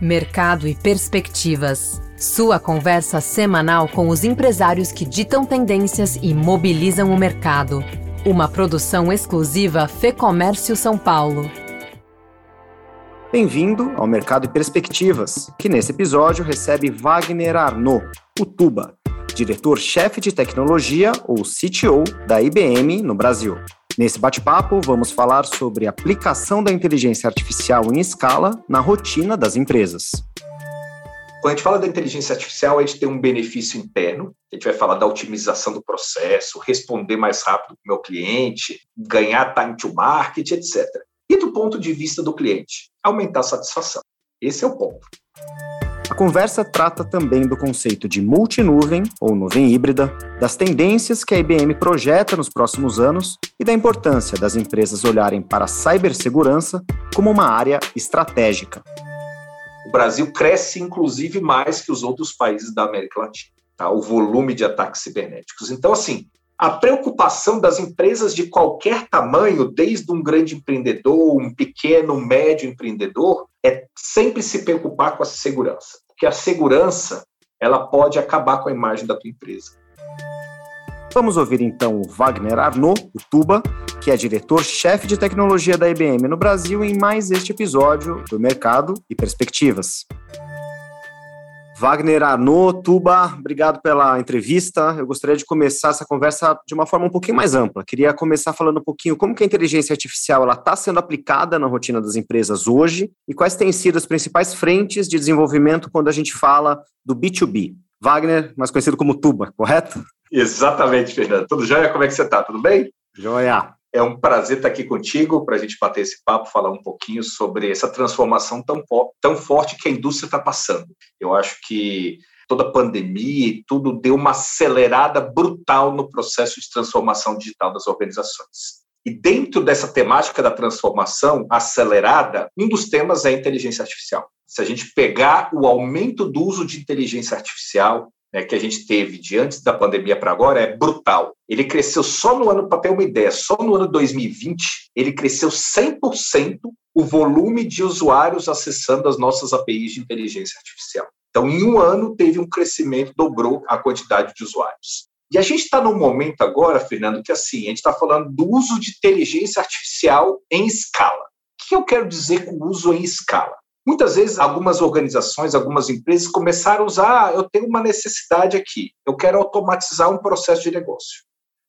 Mercado e Perspectivas. Sua conversa semanal com os empresários que ditam tendências e mobilizam o mercado. Uma produção exclusiva Fê Comércio São Paulo. Bem-vindo ao Mercado e Perspectivas, que nesse episódio recebe Wagner Arnaud, o Tuba, diretor-chefe de tecnologia ou CTO da IBM no Brasil. Nesse bate-papo, vamos falar sobre a aplicação da inteligência artificial em escala na rotina das empresas. Quando a gente fala da inteligência artificial, a gente tem um benefício interno, a gente vai falar da otimização do processo, responder mais rápido para o meu cliente, ganhar time to market, etc. E do ponto de vista do cliente, aumentar a satisfação. Esse é o ponto. A conversa trata também do conceito de multinuvem ou nuvem híbrida, das tendências que a IBM projeta nos próximos anos e da importância das empresas olharem para a cibersegurança como uma área estratégica. O Brasil cresce, inclusive, mais que os outros países da América Latina, tá? o volume de ataques cibernéticos. Então, assim, a preocupação das empresas de qualquer tamanho, desde um grande empreendedor, um pequeno, médio empreendedor, é sempre se preocupar com a segurança, porque a segurança ela pode acabar com a imagem da tua empresa. Vamos ouvir então o Wagner Arnaud, o Tuba, que é diretor-chefe de tecnologia da IBM no Brasil, em mais este episódio do Mercado e Perspectivas. Wagner Arnaud, Tuba, obrigado pela entrevista. Eu gostaria de começar essa conversa de uma forma um pouquinho mais ampla. Queria começar falando um pouquinho como que a inteligência artificial está sendo aplicada na rotina das empresas hoje e quais têm sido as principais frentes de desenvolvimento quando a gente fala do B2B. Wagner, mais conhecido como Tuba, correto? Exatamente, Fernando. Tudo jóia? Como é que você está? Tudo bem? Jóia. É um prazer estar aqui contigo para a gente bater esse papo, falar um pouquinho sobre essa transformação tão, tão forte que a indústria está passando. Eu acho que toda a pandemia e tudo deu uma acelerada brutal no processo de transformação digital das organizações. E dentro dessa temática da transformação acelerada, um dos temas é a inteligência artificial. Se a gente pegar o aumento do uso de inteligência artificial, né, que a gente teve de antes da pandemia para agora é brutal. Ele cresceu só no ano, para ter uma ideia, só no ano 2020, ele cresceu 100% o volume de usuários acessando as nossas APIs de inteligência artificial. Então, em um ano, teve um crescimento, dobrou a quantidade de usuários. E a gente está num momento agora, Fernando, que assim, a gente está falando do uso de inteligência artificial em escala. O que eu quero dizer com uso em escala? Muitas vezes, algumas organizações, algumas empresas começaram a usar: ah, eu tenho uma necessidade aqui, eu quero automatizar um processo de negócio.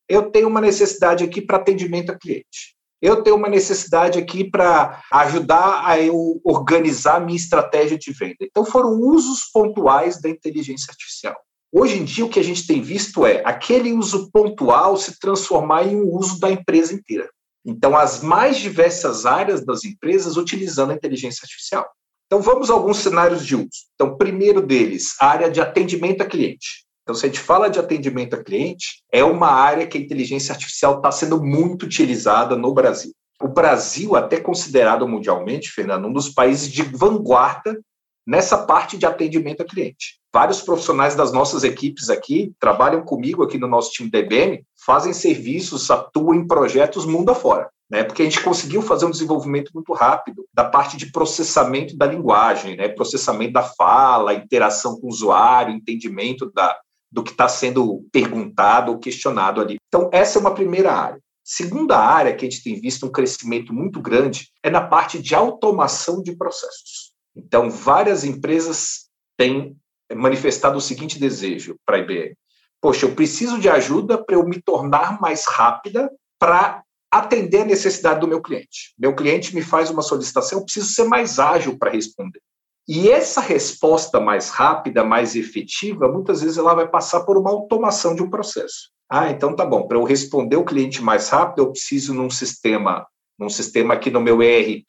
Eu tenho uma necessidade aqui para atendimento a cliente. Eu tenho uma necessidade aqui para ajudar a eu organizar minha estratégia de venda. Então, foram usos pontuais da inteligência artificial. Hoje em dia, o que a gente tem visto é aquele uso pontual se transformar em um uso da empresa inteira. Então, as mais diversas áreas das empresas utilizando a inteligência artificial. Então, vamos a alguns cenários de uso. Então, primeiro deles, a área de atendimento a cliente. Então, se a gente fala de atendimento a cliente, é uma área que a inteligência artificial está sendo muito utilizada no Brasil. O Brasil, até considerado mundialmente, Fernando, um dos países de vanguarda nessa parte de atendimento a cliente. Vários profissionais das nossas equipes aqui trabalham comigo aqui no nosso time da IBM, fazem serviços, atuam em projetos mundo afora né? Porque a gente conseguiu fazer um desenvolvimento muito rápido da parte de processamento da linguagem, né? Processamento da fala, interação com o usuário, entendimento da, do que está sendo perguntado ou questionado ali. Então, essa é uma primeira área. Segunda área que a gente tem visto um crescimento muito grande é na parte de automação de processos. Então, várias empresas têm manifestado o seguinte desejo para a IBM: poxa, eu preciso de ajuda para eu me tornar mais rápida para atender a necessidade do meu cliente. Meu cliente me faz uma solicitação, eu preciso ser mais ágil para responder. E essa resposta mais rápida, mais efetiva, muitas vezes ela vai passar por uma automação de um processo. Ah, então tá bom, para eu responder o cliente mais rápido, eu preciso num sistema, num sistema aqui no meu ERP,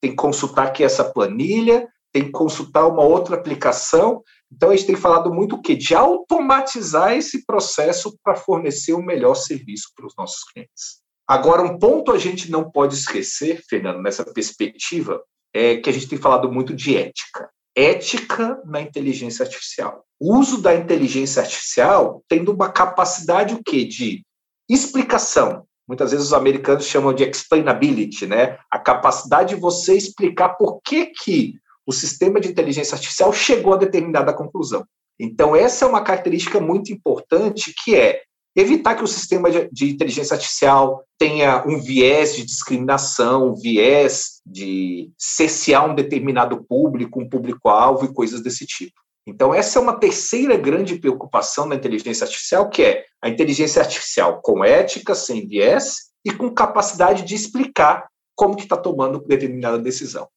tem que consultar aqui essa planilha, tem que consultar uma outra aplicação. Então a gente tem falado muito o quê? De automatizar esse processo para fornecer o um melhor serviço para os nossos clientes. Agora, um ponto a gente não pode esquecer, Fernando, nessa perspectiva, é que a gente tem falado muito de ética. Ética na inteligência artificial. O uso da inteligência artificial tendo uma capacidade o quê? De explicação. Muitas vezes os americanos chamam de explainability, né? A capacidade de você explicar por que, que o sistema de inteligência artificial chegou a determinada conclusão. Então, essa é uma característica muito importante, que é evitar que o sistema de, de, inteligência artificial tenha um viés de discriminação, um viés de cessear um determinado público, um público-alvo e coisas desse tipo. Então, essa é uma terceira grande preocupação da inteligência artificial, que é a inteligência artificial com ética, sem viés e com capacidade de explicar como que está tomando determinada decisão.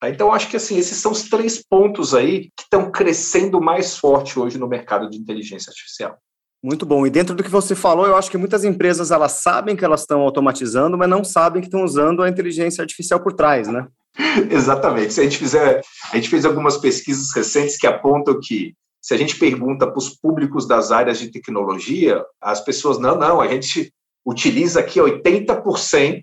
Tá? Então, acho que assim, esses são os três pontos aí que estão crescendo mais forte hoje no mercado de inteligência artificial. Muito bom. E dentro do que você falou, eu acho que muitas empresas elas sabem que elas estão automatizando, mas não sabem que estão usando a inteligência artificial por trás, né? Exatamente. Se a gente fizer, a gente fez algumas pesquisas recentes que apontam que se a gente pergunta para os públicos das áreas de tecnologia, as pessoas não, não, a gente utiliza aqui 80%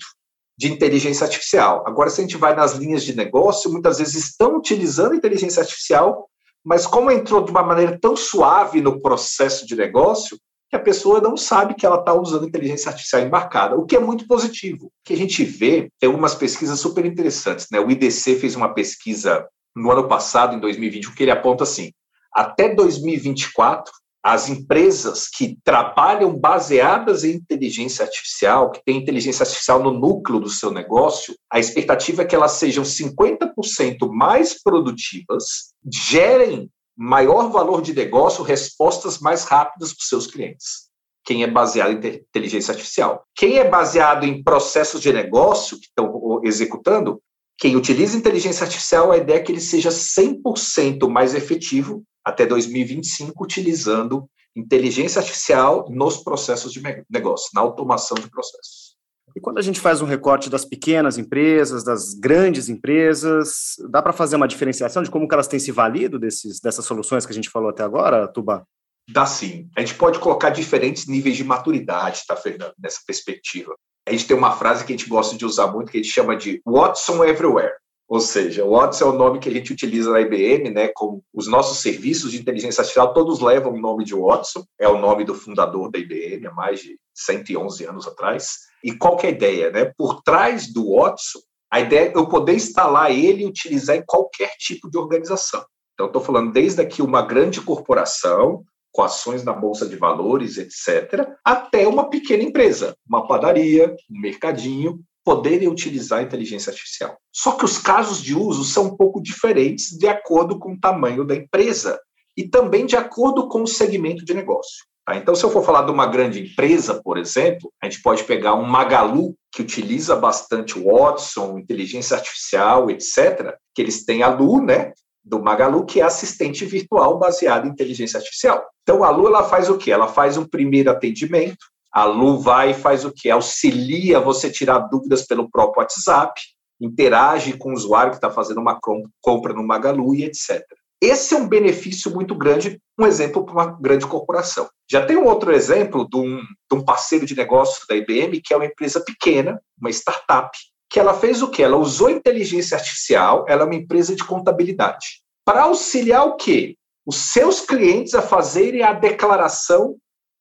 de inteligência artificial. Agora, se a gente vai nas linhas de negócio, muitas vezes estão utilizando inteligência artificial mas como entrou de uma maneira tão suave no processo de negócio, que a pessoa não sabe que ela está usando inteligência artificial embarcada, o que é muito positivo. O que a gente vê, tem algumas pesquisas super interessantes. Né? O IDC fez uma pesquisa no ano passado, em 2020, que ele aponta assim, até 2024, as empresas que trabalham baseadas em inteligência artificial, que têm inteligência artificial no núcleo do seu negócio, a expectativa é que elas sejam 50% mais produtivas, gerem maior valor de negócio, respostas mais rápidas para os seus clientes. Quem é baseado em inteligência artificial. Quem é baseado em processos de negócio que estão executando, quem utiliza inteligência artificial, a ideia é que ele seja 100% mais efetivo até 2025, utilizando inteligência artificial nos processos de negócio, na automação de processos. E quando a gente faz um recorte das pequenas empresas, das grandes empresas, dá para fazer uma diferenciação de como que elas têm se valido desses, dessas soluções que a gente falou até agora, Tuba? Dá sim. A gente pode colocar diferentes níveis de maturidade, tá, Fernando, nessa perspectiva. A gente tem uma frase que a gente gosta de usar muito, que a gente chama de Watson Everywhere. Ou seja, o Watson é o nome que a gente utiliza na IBM, né? Com os nossos serviços de inteligência artificial, todos levam o nome de Watson, é o nome do fundador da IBM há mais de 111 anos atrás. E qual é a ideia, né? Por trás do Watson, a ideia é eu poder instalar ele e utilizar em qualquer tipo de organização. Então, estou falando desde aqui uma grande corporação, com ações na bolsa de valores, etc., até uma pequena empresa, uma padaria, um mercadinho, poderem utilizar a inteligência artificial. Só que os casos de uso são um pouco diferentes de acordo com o tamanho da empresa e também de acordo com o segmento de negócio. Tá? Então, se eu for falar de uma grande empresa, por exemplo, a gente pode pegar um Magalu, que utiliza bastante Watson, inteligência artificial, etc., que eles têm a Lu, né, do Magalu, que é assistente virtual baseada em inteligência artificial. Então, a Lu ela faz o quê? Ela faz um primeiro atendimento, a Lu vai e faz o quê? Auxilia você tirar dúvidas pelo próprio WhatsApp, interage com o usuário que está fazendo uma compra no Magalu e etc. Esse é um benefício muito grande, um exemplo para uma grande corporação. Já tem um outro exemplo de um, de um parceiro de negócio da IBM, que é uma empresa pequena, uma startup, que ela fez o quê? Ela usou inteligência artificial, ela é uma empresa de contabilidade, para auxiliar o quê? Os seus clientes a fazerem a declaração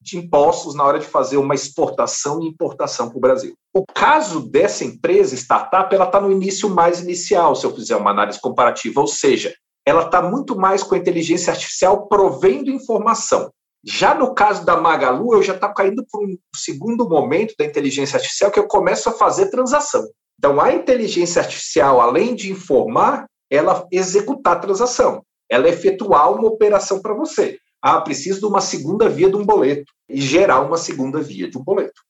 de impostos na hora de fazer uma exportação e importação para o Brasil. O caso dessa empresa, startup, ela está no início mais inicial, se eu fizer uma análise comparativa, ou seja, ela está muito mais com a inteligência artificial provendo informação. Já no caso da Magalu, eu já está caindo para um segundo momento da inteligência artificial que eu começo a fazer transação. Então, a inteligência artificial, além de informar, ela executar a transação, ela efetuar uma operação para você. Ah, preciso de uma segunda via de um boleto e gerar uma segunda via de um boleto.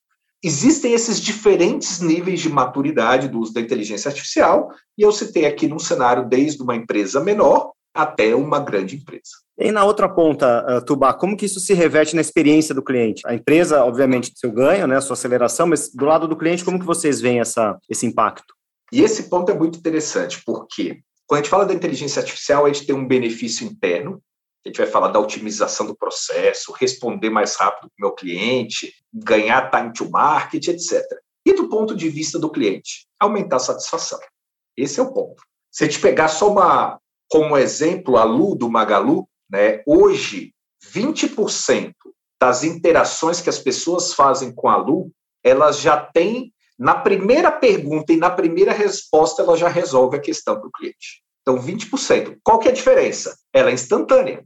Existem esses diferentes níveis de maturidade do uso da inteligência artificial, e eu citei aqui num cenário desde uma empresa menor até uma grande empresa. E na outra ponta, uh, Tubá, como que isso se reverte na experiência do cliente? A empresa, obviamente, seu ganho, né, sua aceleração, mas do lado do cliente, como que vocês veem essa, esse impacto? E esse ponto é muito interessante, porque quando a gente fala da inteligência artificial, a gente tem um benefício interno, a gente vai falar da otimização do processo, responder mais rápido para o meu cliente, ganhar time to market, etc. E do ponto de vista do cliente, aumentar a satisfação. Esse é o ponto. Se a gente pegar só uma, como exemplo a Lu do Magalu, né, hoje 20% das interações que as pessoas fazem com a Lu, elas já têm, na primeira pergunta e na primeira resposta, ela já resolve a questão para o cliente. Então, 20%. Qual que é a diferença? Ela é instantânea.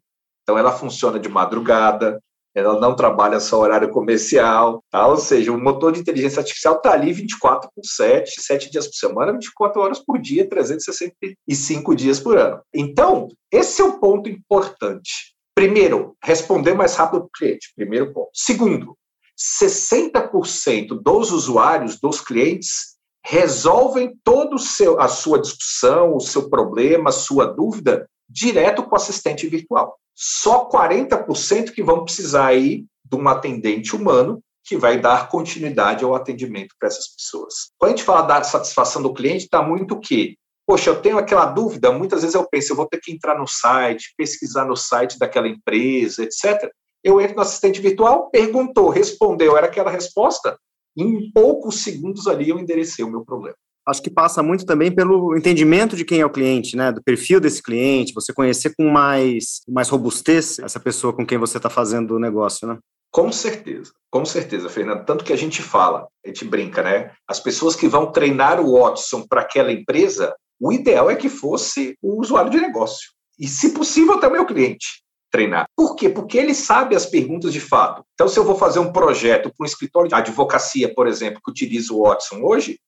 Então, ela funciona de madrugada, ela não trabalha só horário comercial, tá? ou seja, o motor de inteligência artificial está ali 24 por 7, 7 dias por semana, 24 horas por dia, 365 dias por ano. Então, esse é o ponto importante. Primeiro, responder mais rápido para o cliente, primeiro ponto. Segundo, 60% dos usuários, dos clientes, resolvem toda a sua discussão, o seu problema, a sua dúvida, direto com o assistente virtual só 40% que vão precisar aí de um atendente humano que vai dar continuidade ao atendimento para essas pessoas. Quando a gente fala da satisfação do cliente, está muito o quê? Poxa, eu tenho aquela dúvida, muitas vezes eu penso, eu vou ter que entrar no site, pesquisar no site daquela empresa, etc. Eu entro no assistente virtual, perguntou, respondeu, era aquela resposta, em poucos segundos ali eu enderecei o meu problema acho que passa muito também pelo entendimento de quem é o cliente, né? Do perfil desse cliente, você conhecer com mais, mais robustez essa pessoa com quem você está fazendo o negócio, né? Com certeza, com certeza, Fernando. Tanto que a gente fala, a gente brinca, né? As pessoas que vão treinar o Watson para aquela empresa, o ideal é que fosse o usuário de negócio. E, se possível, também o cliente treinar. Por quê? Porque ele sabe as perguntas de fato. Então, se eu vou fazer um projeto para um escritório de advocacia, por exemplo, que utiliza o Watson hoje,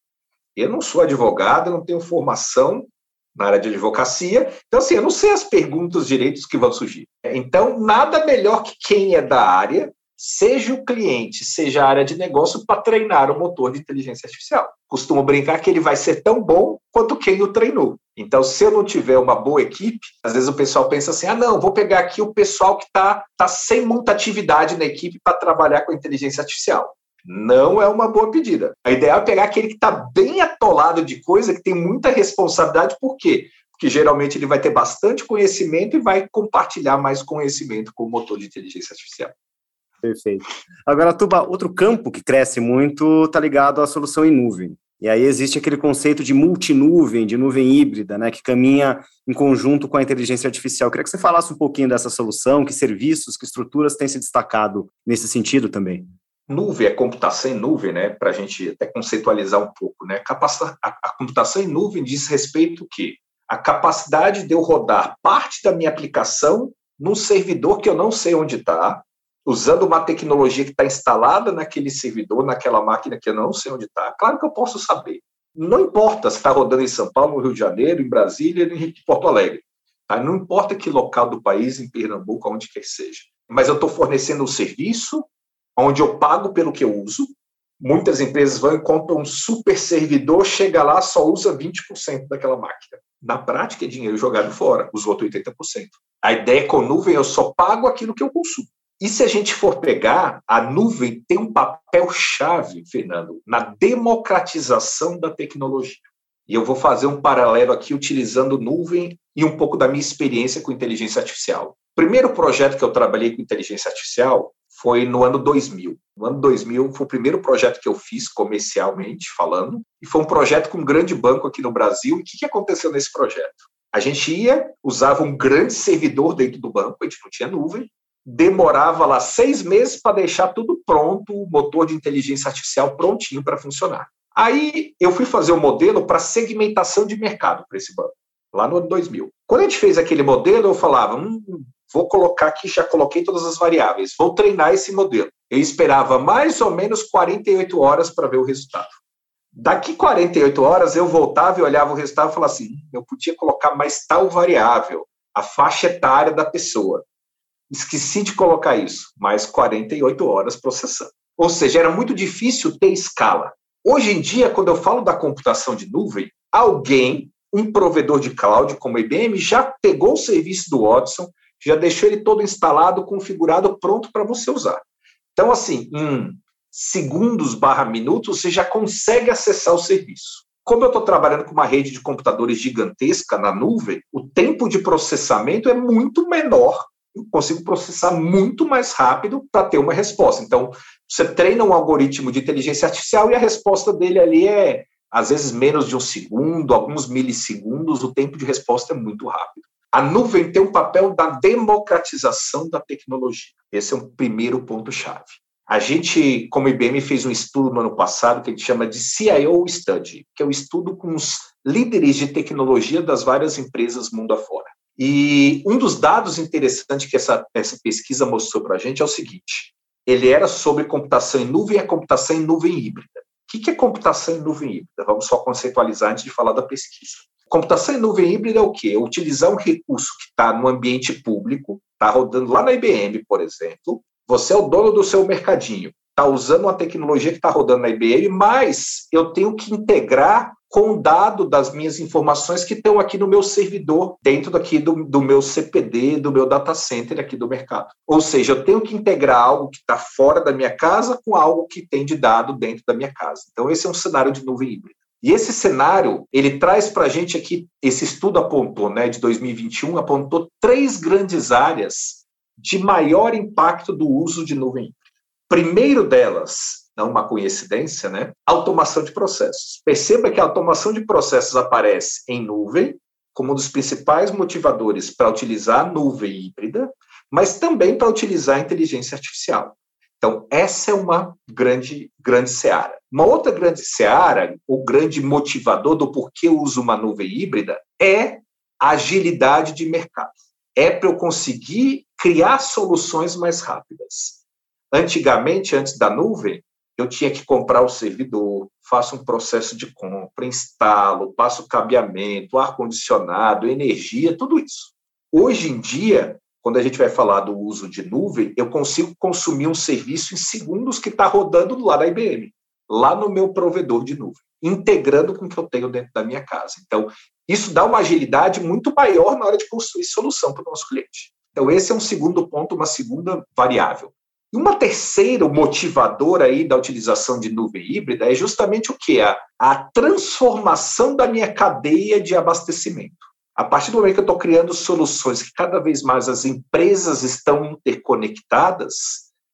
eu não sou advogado, não tenho formação na área de advocacia, então assim, eu não sei as perguntas direitos que vão surgir. Então, nada melhor que quem é da área, seja o cliente, seja a área de negócio, para treinar o motor de inteligência artificial. Costumo brincar que ele vai ser tão bom quanto quem o treinou. Então, se eu não tiver uma boa equipe, às vezes o pessoal pensa assim: ah, não, vou pegar aqui o pessoal que está tá sem muita atividade na equipe para trabalhar com inteligência artificial não é uma boa pedida. A ideia é pegar aquele que está bem atolado de coisa, que tem muita responsabilidade, por quê? Porque geralmente ele vai ter bastante conhecimento e vai compartilhar mais conhecimento com o motor de inteligência artificial. Perfeito. Agora, Tuba, outro campo que cresce muito está ligado à solução em nuvem. E aí existe aquele conceito de multinuvem, de nuvem híbrida, né, que caminha em conjunto com a inteligência artificial. Eu queria que você falasse um pouquinho dessa solução, que serviços, que estruturas têm se destacado nesse sentido também nuvem, a computação em nuvem, né, para a gente até conceitualizar um pouco, né, a computação em nuvem diz respeito que a capacidade de eu rodar parte da minha aplicação num servidor que eu não sei onde está, usando uma tecnologia que está instalada naquele servidor, naquela máquina que eu não sei onde está. Claro que eu posso saber. Não importa se está rodando em São Paulo, no Rio de Janeiro, em Brasília, em Porto Alegre. Tá? Não importa que local do país, em Pernambuco, onde quer que seja. Mas eu estou fornecendo um serviço onde eu pago pelo que eu uso. Muitas empresas vão e compram um super servidor, chega lá, só usa 20% daquela máquina. Na prática, é dinheiro jogado fora, os outros 80%. A ideia é com nuvem, eu só pago aquilo que eu consumo. E se a gente for pegar, a nuvem tem um papel-chave, Fernando, na democratização da tecnologia. E eu vou fazer um paralelo aqui utilizando nuvem e um pouco da minha experiência com inteligência artificial. O primeiro projeto que eu trabalhei com inteligência artificial foi no ano 2000. No ano 2000 foi o primeiro projeto que eu fiz comercialmente falando, e foi um projeto com um grande banco aqui no Brasil. E o que, que aconteceu nesse projeto? A gente ia, usava um grande servidor dentro do banco, a gente não tinha nuvem, demorava lá seis meses para deixar tudo pronto, o motor de inteligência artificial prontinho para funcionar. Aí eu fui fazer o um modelo para segmentação de mercado para esse banco, lá no ano 2000. Quando a gente fez aquele modelo, eu falava, hum, vou colocar aqui, já coloquei todas as variáveis, vou treinar esse modelo. Eu esperava mais ou menos 48 horas para ver o resultado. Daqui 48 horas eu voltava e olhava o resultado e falava assim: eu podia colocar mais tal variável, a faixa etária da pessoa. Esqueci de colocar isso, mais 48 horas processando. Ou seja, era muito difícil ter escala. Hoje em dia, quando eu falo da computação de nuvem, alguém, um provedor de cloud como a IBM, já pegou o serviço do Watson, já deixou ele todo instalado, configurado, pronto para você usar. Então, assim, em segundos barra minutos, você já consegue acessar o serviço. Como eu estou trabalhando com uma rede de computadores gigantesca na nuvem, o tempo de processamento é muito menor. Eu consigo processar muito mais rápido para ter uma resposta. Então, você treina um algoritmo de inteligência artificial e a resposta dele ali é, às vezes, menos de um segundo, alguns milissegundos, o tempo de resposta é muito rápido. A nuvem tem um papel da democratização da tecnologia. Esse é um primeiro ponto-chave. A gente, como IBM, fez um estudo no ano passado que a gente chama de CIO Study, que é um estudo com os líderes de tecnologia das várias empresas mundo afora. E um dos dados interessantes que essa, essa pesquisa mostrou para a gente é o seguinte: ele era sobre computação em nuvem e a computação em nuvem híbrida. O que é computação em nuvem híbrida? Vamos só conceitualizar antes de falar da pesquisa. Computação em nuvem híbrida é o quê? É utilizar um recurso que está no ambiente público, está rodando lá na IBM, por exemplo. Você é o dono do seu mercadinho, está usando uma tecnologia que está rodando na IBM, mas eu tenho que integrar com o dado das minhas informações que estão aqui no meu servidor, dentro daqui do, do meu CPD, do meu data center aqui do mercado. Ou seja, eu tenho que integrar algo que está fora da minha casa com algo que tem de dado dentro da minha casa. Então, esse é um cenário de nuvem híbrida. E esse cenário, ele traz para a gente aqui, esse estudo apontou, né, de 2021, apontou três grandes áreas de maior impacto do uso de nuvem. Primeiro delas, não uma coincidência, né? Automação de processos. Perceba que a automação de processos aparece em nuvem como um dos principais motivadores para utilizar a nuvem híbrida, mas também para utilizar a inteligência artificial. Então, essa é uma grande, grande seara. Uma outra grande seara, o grande motivador do porquê eu uso uma nuvem híbrida, é a agilidade de mercado. É para eu conseguir criar soluções mais rápidas. Antigamente, antes da nuvem, eu tinha que comprar o servidor, faço um processo de compra, instalo, passo cabeamento, ar-condicionado, energia, tudo isso. Hoje em dia, quando a gente vai falar do uso de nuvem, eu consigo consumir um serviço em segundos que está rodando lá na IBM, lá no meu provedor de nuvem, integrando com o que eu tenho dentro da minha casa. Então, isso dá uma agilidade muito maior na hora de construir solução para o nosso cliente. Então, esse é um segundo ponto, uma segunda variável. E uma terceira motivadora aí da utilização de nuvem híbrida é justamente o que? A, a transformação da minha cadeia de abastecimento. A partir do momento que eu estou criando soluções que cada vez mais as empresas estão interconectadas,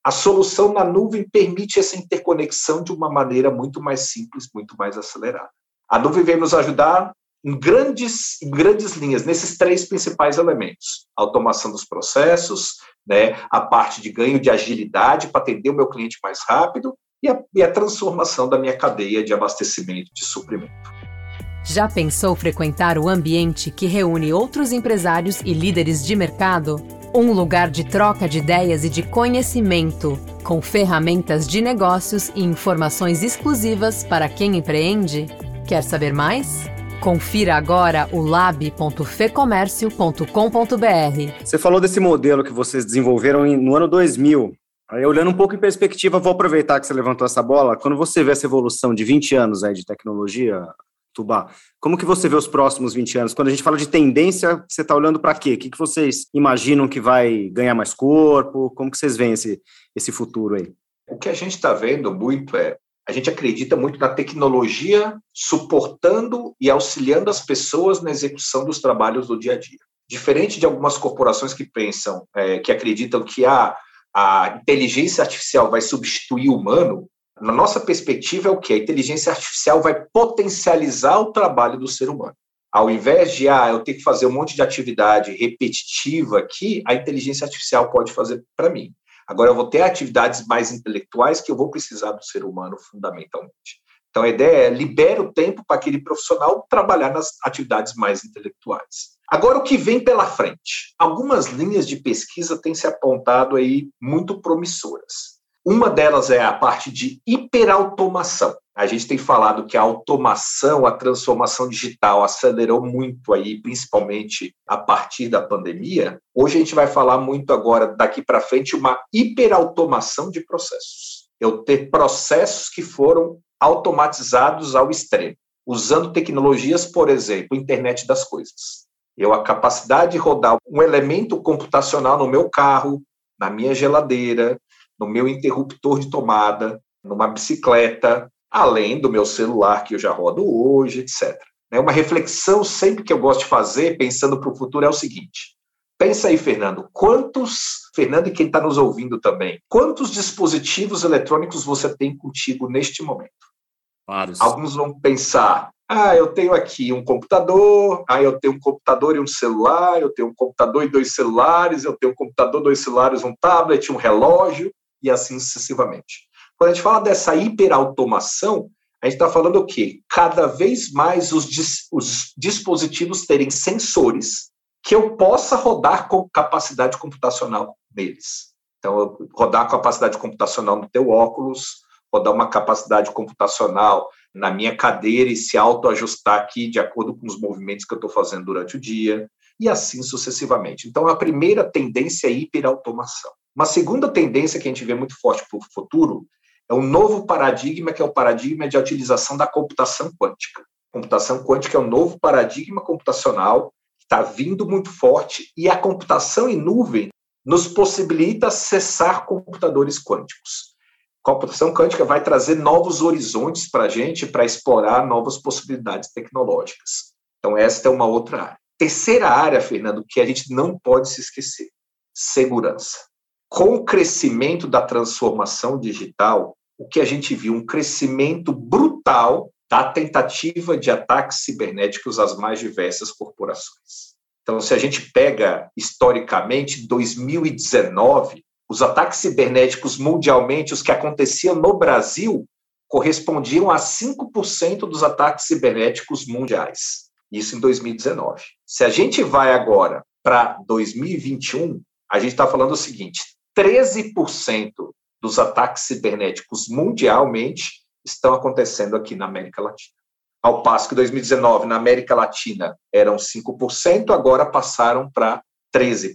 a solução na nuvem permite essa interconexão de uma maneira muito mais simples, muito mais acelerada. A nuvem vem nos ajudar em grandes, em grandes linhas, nesses três principais elementos: automação dos processos, né, a parte de ganho de agilidade para atender o meu cliente mais rápido e a, e a transformação da minha cadeia de abastecimento de suprimento. Já pensou frequentar o ambiente que reúne outros empresários e líderes de mercado? Um lugar de troca de ideias e de conhecimento, com ferramentas de negócios e informações exclusivas para quem empreende? Quer saber mais? Confira agora o lab.fecomércio.com.br. Você falou desse modelo que vocês desenvolveram no ano 2000. Aí, olhando um pouco em perspectiva, vou aproveitar que você levantou essa bola. Quando você vê essa evolução de 20 anos aí de tecnologia, Tubá, como que você vê os próximos 20 anos? Quando a gente fala de tendência, você está olhando para quê? O que, que vocês imaginam que vai ganhar mais corpo? Como que vocês veem esse, esse futuro aí? O que a gente está vendo muito é a gente acredita muito na tecnologia suportando e auxiliando as pessoas na execução dos trabalhos do dia a dia. Diferente de algumas corporações que pensam, é, que acreditam que a, a inteligência artificial vai substituir o humano, na nossa perspectiva é o que? A inteligência artificial vai potencializar o trabalho do ser humano. Ao invés de, ah, eu ter que fazer um monte de atividade repetitiva aqui, a inteligência artificial pode fazer para mim. Agora, eu vou ter atividades mais intelectuais que eu vou precisar do ser humano fundamentalmente. Então, a ideia é libera o tempo para aquele profissional trabalhar nas atividades mais intelectuais. Agora, o que vem pela frente? Algumas linhas de pesquisa têm se apontado aí muito promissoras. Uma delas é a parte de hiperautomação. A gente tem falado que a automação, a transformação digital acelerou muito aí, principalmente a partir da pandemia. Hoje a gente vai falar muito agora, daqui para frente, uma hiperautomação de processos. Eu ter processos que foram automatizados ao extremo, usando tecnologias, por exemplo, internet das coisas. Eu a capacidade de rodar um elemento computacional no meu carro, na minha geladeira, no meu interruptor de tomada, numa bicicleta, além do meu celular que eu já rodo hoje, etc. Né, uma reflexão sempre que eu gosto de fazer, pensando para o futuro, é o seguinte: pensa aí, Fernando, quantos, Fernando e quem está nos ouvindo também, quantos dispositivos eletrônicos você tem contigo neste momento? Vários. Alguns vão pensar, ah, eu tenho aqui um computador, ah, eu tenho um computador e um celular, eu tenho um computador e dois celulares, eu tenho um computador, dois celulares, um tablet, um relógio. E assim sucessivamente. Quando a gente fala dessa hiperautomação, a gente está falando o quê? Cada vez mais os, dis os dispositivos terem sensores que eu possa rodar com capacidade computacional neles. Então, rodar capacidade computacional no teu óculos, rodar uma capacidade computacional na minha cadeira e se autoajustar aqui de acordo com os movimentos que eu estou fazendo durante o dia, e assim sucessivamente. Então, a primeira tendência é a hiperautomação. Uma segunda tendência que a gente vê muito forte para o futuro é um novo paradigma, que é o paradigma de utilização da computação quântica. computação quântica é um novo paradigma computacional que está vindo muito forte e a computação em nuvem nos possibilita acessar computadores quânticos. Computação quântica vai trazer novos horizontes para a gente para explorar novas possibilidades tecnológicas. Então, esta é uma outra área. Terceira área, Fernando, que a gente não pode se esquecer: segurança. Com o crescimento da transformação digital, o que a gente viu? Um crescimento brutal da tentativa de ataques cibernéticos às mais diversas corporações. Então, se a gente pega historicamente 2019, os ataques cibernéticos mundialmente, os que aconteciam no Brasil, correspondiam a 5% dos ataques cibernéticos mundiais. Isso em 2019. Se a gente vai agora para 2021, a gente está falando o seguinte: 13% dos ataques cibernéticos mundialmente estão acontecendo aqui na América Latina. Ao passo que 2019 na América Latina eram 5%, agora passaram para 13%.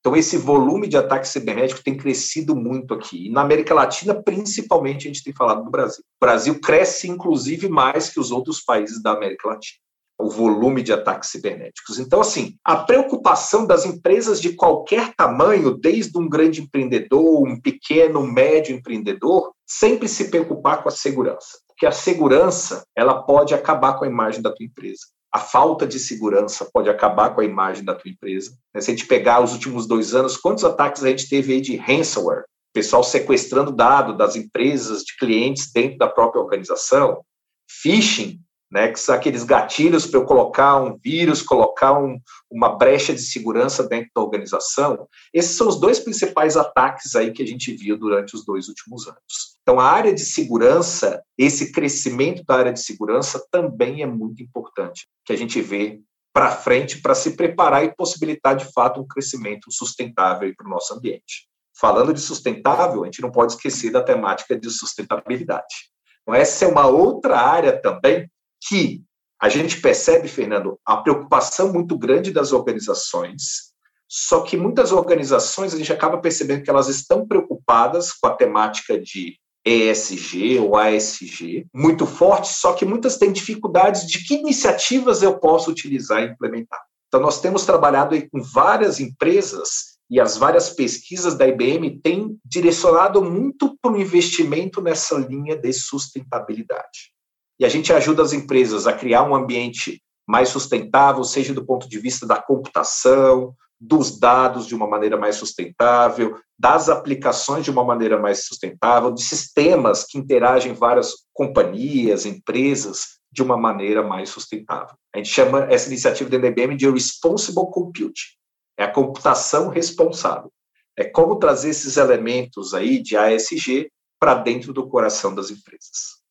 Então, esse volume de ataque cibernético tem crescido muito aqui. E na América Latina, principalmente, a gente tem falado do Brasil. O Brasil cresce, inclusive, mais que os outros países da América Latina o volume de ataques cibernéticos. Então, assim, a preocupação das empresas de qualquer tamanho, desde um grande empreendedor, um pequeno, médio empreendedor, sempre se preocupar com a segurança. Porque a segurança, ela pode acabar com a imagem da tua empresa. A falta de segurança pode acabar com a imagem da tua empresa. Se a gente pegar os últimos dois anos, quantos ataques a gente teve aí de ransomware? Pessoal sequestrando dados das empresas, de clientes dentro da própria organização. Phishing, né, que são aqueles gatilhos para eu colocar um vírus, colocar um, uma brecha de segurança dentro da organização. Esses são os dois principais ataques aí que a gente viu durante os dois últimos anos. Então, a área de segurança, esse crescimento da área de segurança também é muito importante, que a gente vê para frente para se preparar e possibilitar, de fato, um crescimento sustentável para o nosso ambiente. Falando de sustentável, a gente não pode esquecer da temática de sustentabilidade. Então, essa é uma outra área também que a gente percebe, Fernando, a preocupação muito grande das organizações, só que muitas organizações a gente acaba percebendo que elas estão preocupadas com a temática de ESG ou ASG, muito forte, só que muitas têm dificuldades de que iniciativas eu posso utilizar e implementar. Então, nós temos trabalhado com várias empresas e as várias pesquisas da IBM têm direcionado muito para o investimento nessa linha de sustentabilidade e a gente ajuda as empresas a criar um ambiente mais sustentável, seja do ponto de vista da computação, dos dados de uma maneira mais sustentável, das aplicações de uma maneira mais sustentável, de sistemas que interagem várias companhias, empresas de uma maneira mais sustentável. A gente chama essa iniciativa da IBM de Responsible Computing. É a computação responsável. É como trazer esses elementos aí de ASG para dentro do coração das empresas.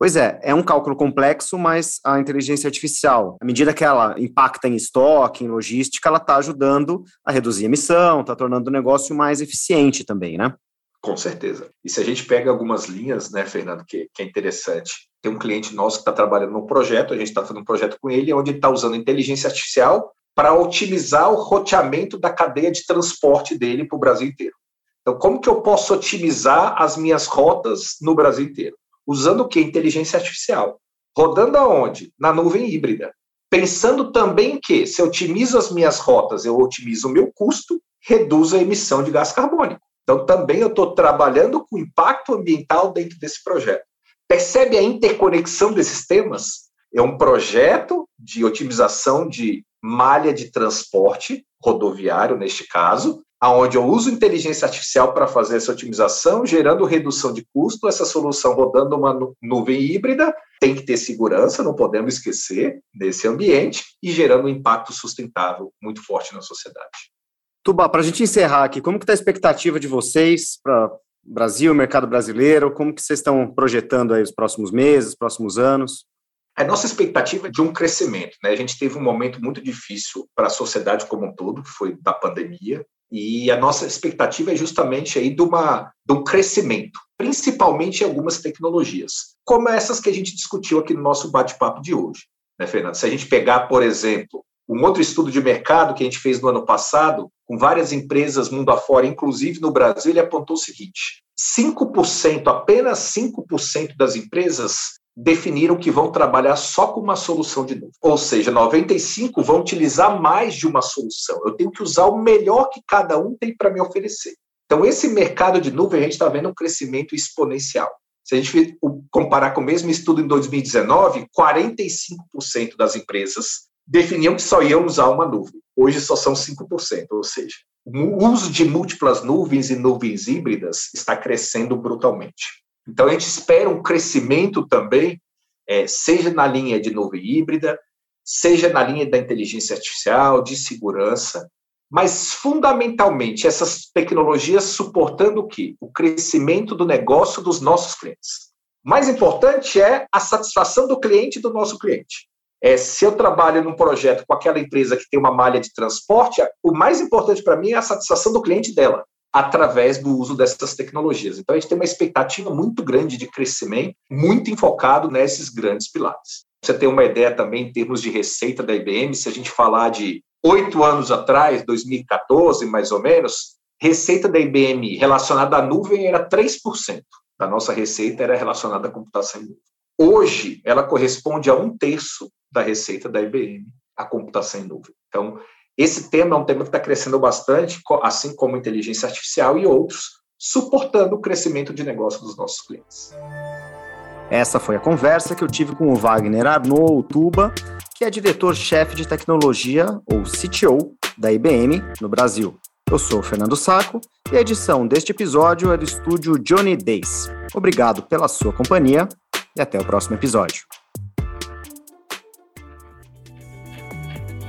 Pois é, é um cálculo complexo, mas a inteligência artificial, à medida que ela impacta em estoque, em logística, ela está ajudando a reduzir a emissão, está tornando o negócio mais eficiente também, né? Com certeza. E se a gente pega algumas linhas, né, Fernando, que, que é interessante. Tem um cliente nosso que está trabalhando num projeto, a gente está fazendo um projeto com ele, onde está usando inteligência artificial para otimizar o roteamento da cadeia de transporte dele para o Brasil inteiro. Então, como que eu posso otimizar as minhas rotas no Brasil inteiro? Usando o que? Inteligência artificial. Rodando aonde? Na nuvem híbrida. Pensando também que, se eu otimizo as minhas rotas, eu otimizo o meu custo, reduzo a emissão de gás carbônico. Então, também eu estou trabalhando com impacto ambiental dentro desse projeto. Percebe a interconexão desses temas? É um projeto de otimização de malha de transporte rodoviário, neste caso, aonde eu uso inteligência artificial para fazer essa otimização, gerando redução de custo, essa solução rodando uma nuvem híbrida, tem que ter segurança, não podemos esquecer, nesse ambiente, e gerando um impacto sustentável muito forte na sociedade. Tuba, para a gente encerrar aqui, como que está a expectativa de vocês para Brasil, mercado brasileiro, como que vocês estão projetando aí os próximos meses, próximos anos? A nossa expectativa é de um crescimento. Né? A gente teve um momento muito difícil para a sociedade como um todo, que foi da pandemia, e a nossa expectativa é justamente aí de, uma, de um crescimento, principalmente em algumas tecnologias, como essas que a gente discutiu aqui no nosso bate-papo de hoje. Né, Fernando? Se a gente pegar, por exemplo, um outro estudo de mercado que a gente fez no ano passado, com várias empresas mundo afora, inclusive no Brasil, ele apontou o seguinte: 5%, apenas 5% das empresas definiram que vão trabalhar só com uma solução de nuvem. Ou seja, 95 vão utilizar mais de uma solução. Eu tenho que usar o melhor que cada um tem para me oferecer. Então, esse mercado de nuvem, a gente está vendo um crescimento exponencial. Se a gente comparar com o mesmo estudo em 2019, 45% das empresas definiam que só iam usar uma nuvem. Hoje só são 5%, ou seja, o uso de múltiplas nuvens e nuvens híbridas está crescendo brutalmente. Então, a gente espera um crescimento também, é, seja na linha de nuvem híbrida, seja na linha da inteligência artificial, de segurança, mas fundamentalmente essas tecnologias suportando o quê? O crescimento do negócio dos nossos clientes. Mais importante é a satisfação do cliente e do nosso cliente. É, se eu trabalho num projeto com aquela empresa que tem uma malha de transporte, o mais importante para mim é a satisfação do cliente dela através do uso dessas tecnologias. Então, a gente tem uma expectativa muito grande de crescimento, muito enfocado nesses grandes pilares. Você tem uma ideia também em termos de receita da IBM, se a gente falar de oito anos atrás, 2014 mais ou menos, receita da IBM relacionada à nuvem era 3%. Da nossa receita era relacionada à computação em nuvem. Hoje, ela corresponde a um terço da receita da IBM, a computação em nuvem. Então, esse tema é um tema que está crescendo bastante, assim como inteligência artificial e outros, suportando o crescimento de negócio dos nossos clientes. Essa foi a conversa que eu tive com o Wagner Arnaud Tuba, que é diretor-chefe de tecnologia, ou CTO, da IBM no Brasil. Eu sou Fernando Saco e a edição deste episódio é do estúdio Johnny Days. Obrigado pela sua companhia e até o próximo episódio.